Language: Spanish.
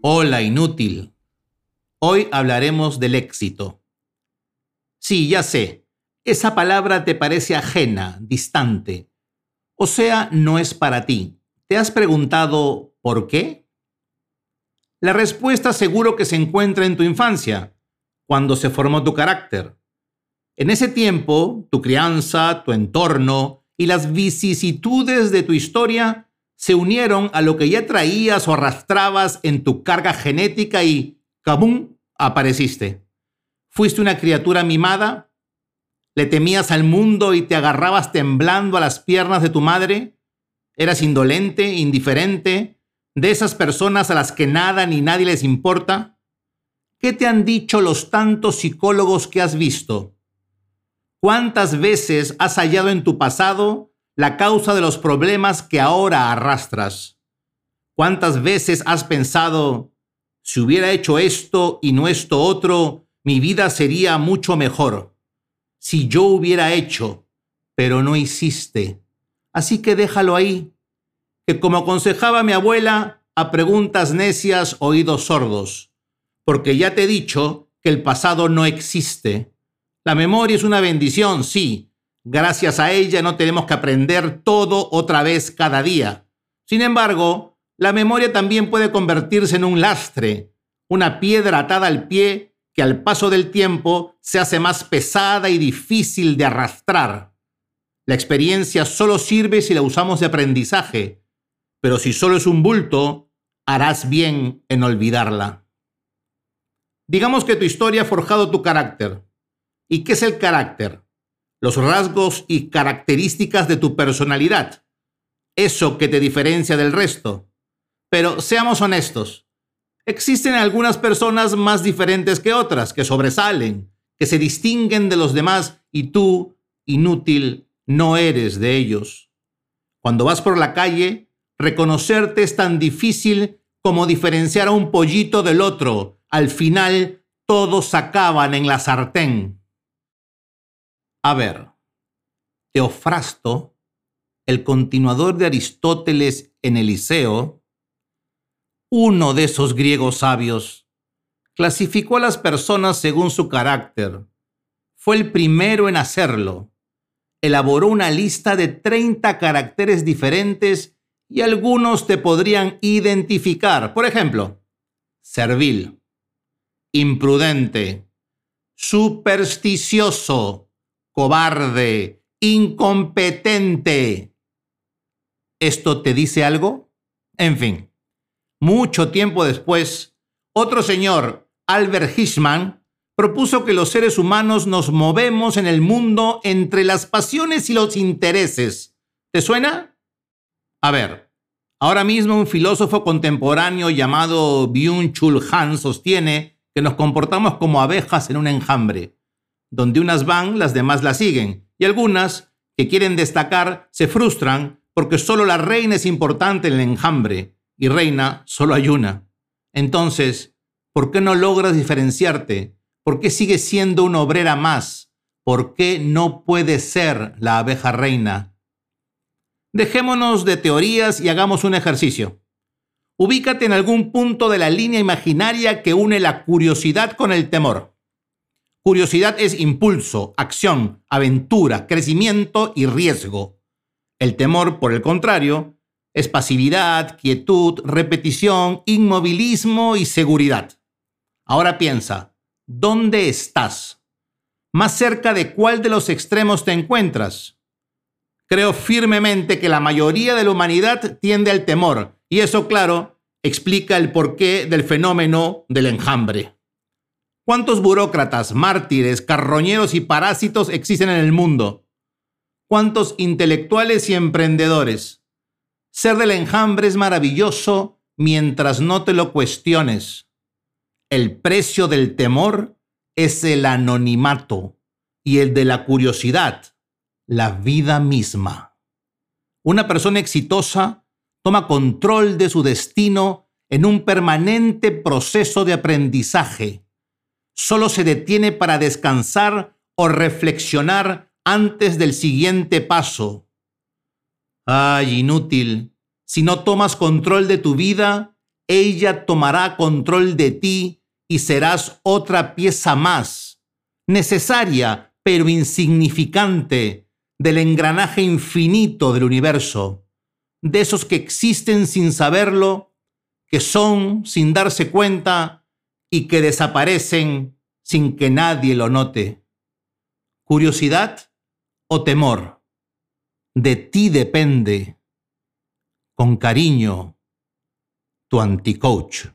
Hola, inútil. Hoy hablaremos del éxito. Sí, ya sé, esa palabra te parece ajena, distante. O sea, no es para ti. ¿Te has preguntado por qué? La respuesta seguro que se encuentra en tu infancia, cuando se formó tu carácter. En ese tiempo, tu crianza, tu entorno y las vicisitudes de tu historia se unieron a lo que ya traías o arrastrabas en tu carga genética y, ¡cabum!, apareciste. Fuiste una criatura mimada, le temías al mundo y te agarrabas temblando a las piernas de tu madre, eras indolente, indiferente, de esas personas a las que nada ni nadie les importa. ¿Qué te han dicho los tantos psicólogos que has visto? ¿Cuántas veces has hallado en tu pasado la causa de los problemas que ahora arrastras? ¿Cuántas veces has pensado, si hubiera hecho esto y no esto otro, mi vida sería mucho mejor? Si yo hubiera hecho, pero no hiciste. Así que déjalo ahí, que como aconsejaba mi abuela, a preguntas necias, oídos sordos, porque ya te he dicho que el pasado no existe la memoria es una bendición, sí. Gracias a ella no tenemos que aprender todo otra vez cada día. Sin embargo, la memoria también puede convertirse en un lastre, una piedra atada al pie que al paso del tiempo se hace más pesada y difícil de arrastrar. La experiencia solo sirve si la usamos de aprendizaje, pero si solo es un bulto, harás bien en olvidarla. Digamos que tu historia ha forjado tu carácter. ¿Y qué es el carácter? Los rasgos y características de tu personalidad. Eso que te diferencia del resto. Pero seamos honestos. Existen algunas personas más diferentes que otras, que sobresalen, que se distinguen de los demás y tú, inútil, no eres de ellos. Cuando vas por la calle, reconocerte es tan difícil como diferenciar a un pollito del otro. Al final, todos acaban en la sartén. A ver, Teofrasto, el continuador de Aristóteles en Eliseo, uno de esos griegos sabios, clasificó a las personas según su carácter. Fue el primero en hacerlo. Elaboró una lista de 30 caracteres diferentes y algunos te podrían identificar. Por ejemplo, servil, imprudente, supersticioso, cobarde, incompetente. ¿Esto te dice algo? En fin, mucho tiempo después, otro señor, Albert Hirschman, propuso que los seres humanos nos movemos en el mundo entre las pasiones y los intereses. ¿Te suena? A ver, ahora mismo un filósofo contemporáneo llamado Byung-Chul Han sostiene que nos comportamos como abejas en un enjambre. Donde unas van, las demás las siguen. Y algunas, que quieren destacar, se frustran porque solo la reina es importante en el enjambre. Y reina solo hay una. Entonces, ¿por qué no logras diferenciarte? ¿Por qué sigues siendo una obrera más? ¿Por qué no puedes ser la abeja reina? Dejémonos de teorías y hagamos un ejercicio. Ubícate en algún punto de la línea imaginaria que une la curiosidad con el temor. Curiosidad es impulso, acción, aventura, crecimiento y riesgo. El temor, por el contrario, es pasividad, quietud, repetición, inmovilismo y seguridad. Ahora piensa, ¿dónde estás? ¿Más cerca de cuál de los extremos te encuentras? Creo firmemente que la mayoría de la humanidad tiende al temor, y eso, claro, explica el porqué del fenómeno del enjambre. ¿Cuántos burócratas, mártires, carroñeros y parásitos existen en el mundo? ¿Cuántos intelectuales y emprendedores? Ser del enjambre es maravilloso mientras no te lo cuestiones. El precio del temor es el anonimato y el de la curiosidad, la vida misma. Una persona exitosa toma control de su destino en un permanente proceso de aprendizaje solo se detiene para descansar o reflexionar antes del siguiente paso. Ay, inútil, Si no tomas control de tu vida, ella tomará control de ti y serás otra pieza más, necesaria pero insignificante del engranaje infinito del universo, de esos que existen sin saberlo, que son sin darse cuenta y que desaparecen sin que nadie lo note. ¿Curiosidad o temor? De ti depende. Con cariño, tu anticoach.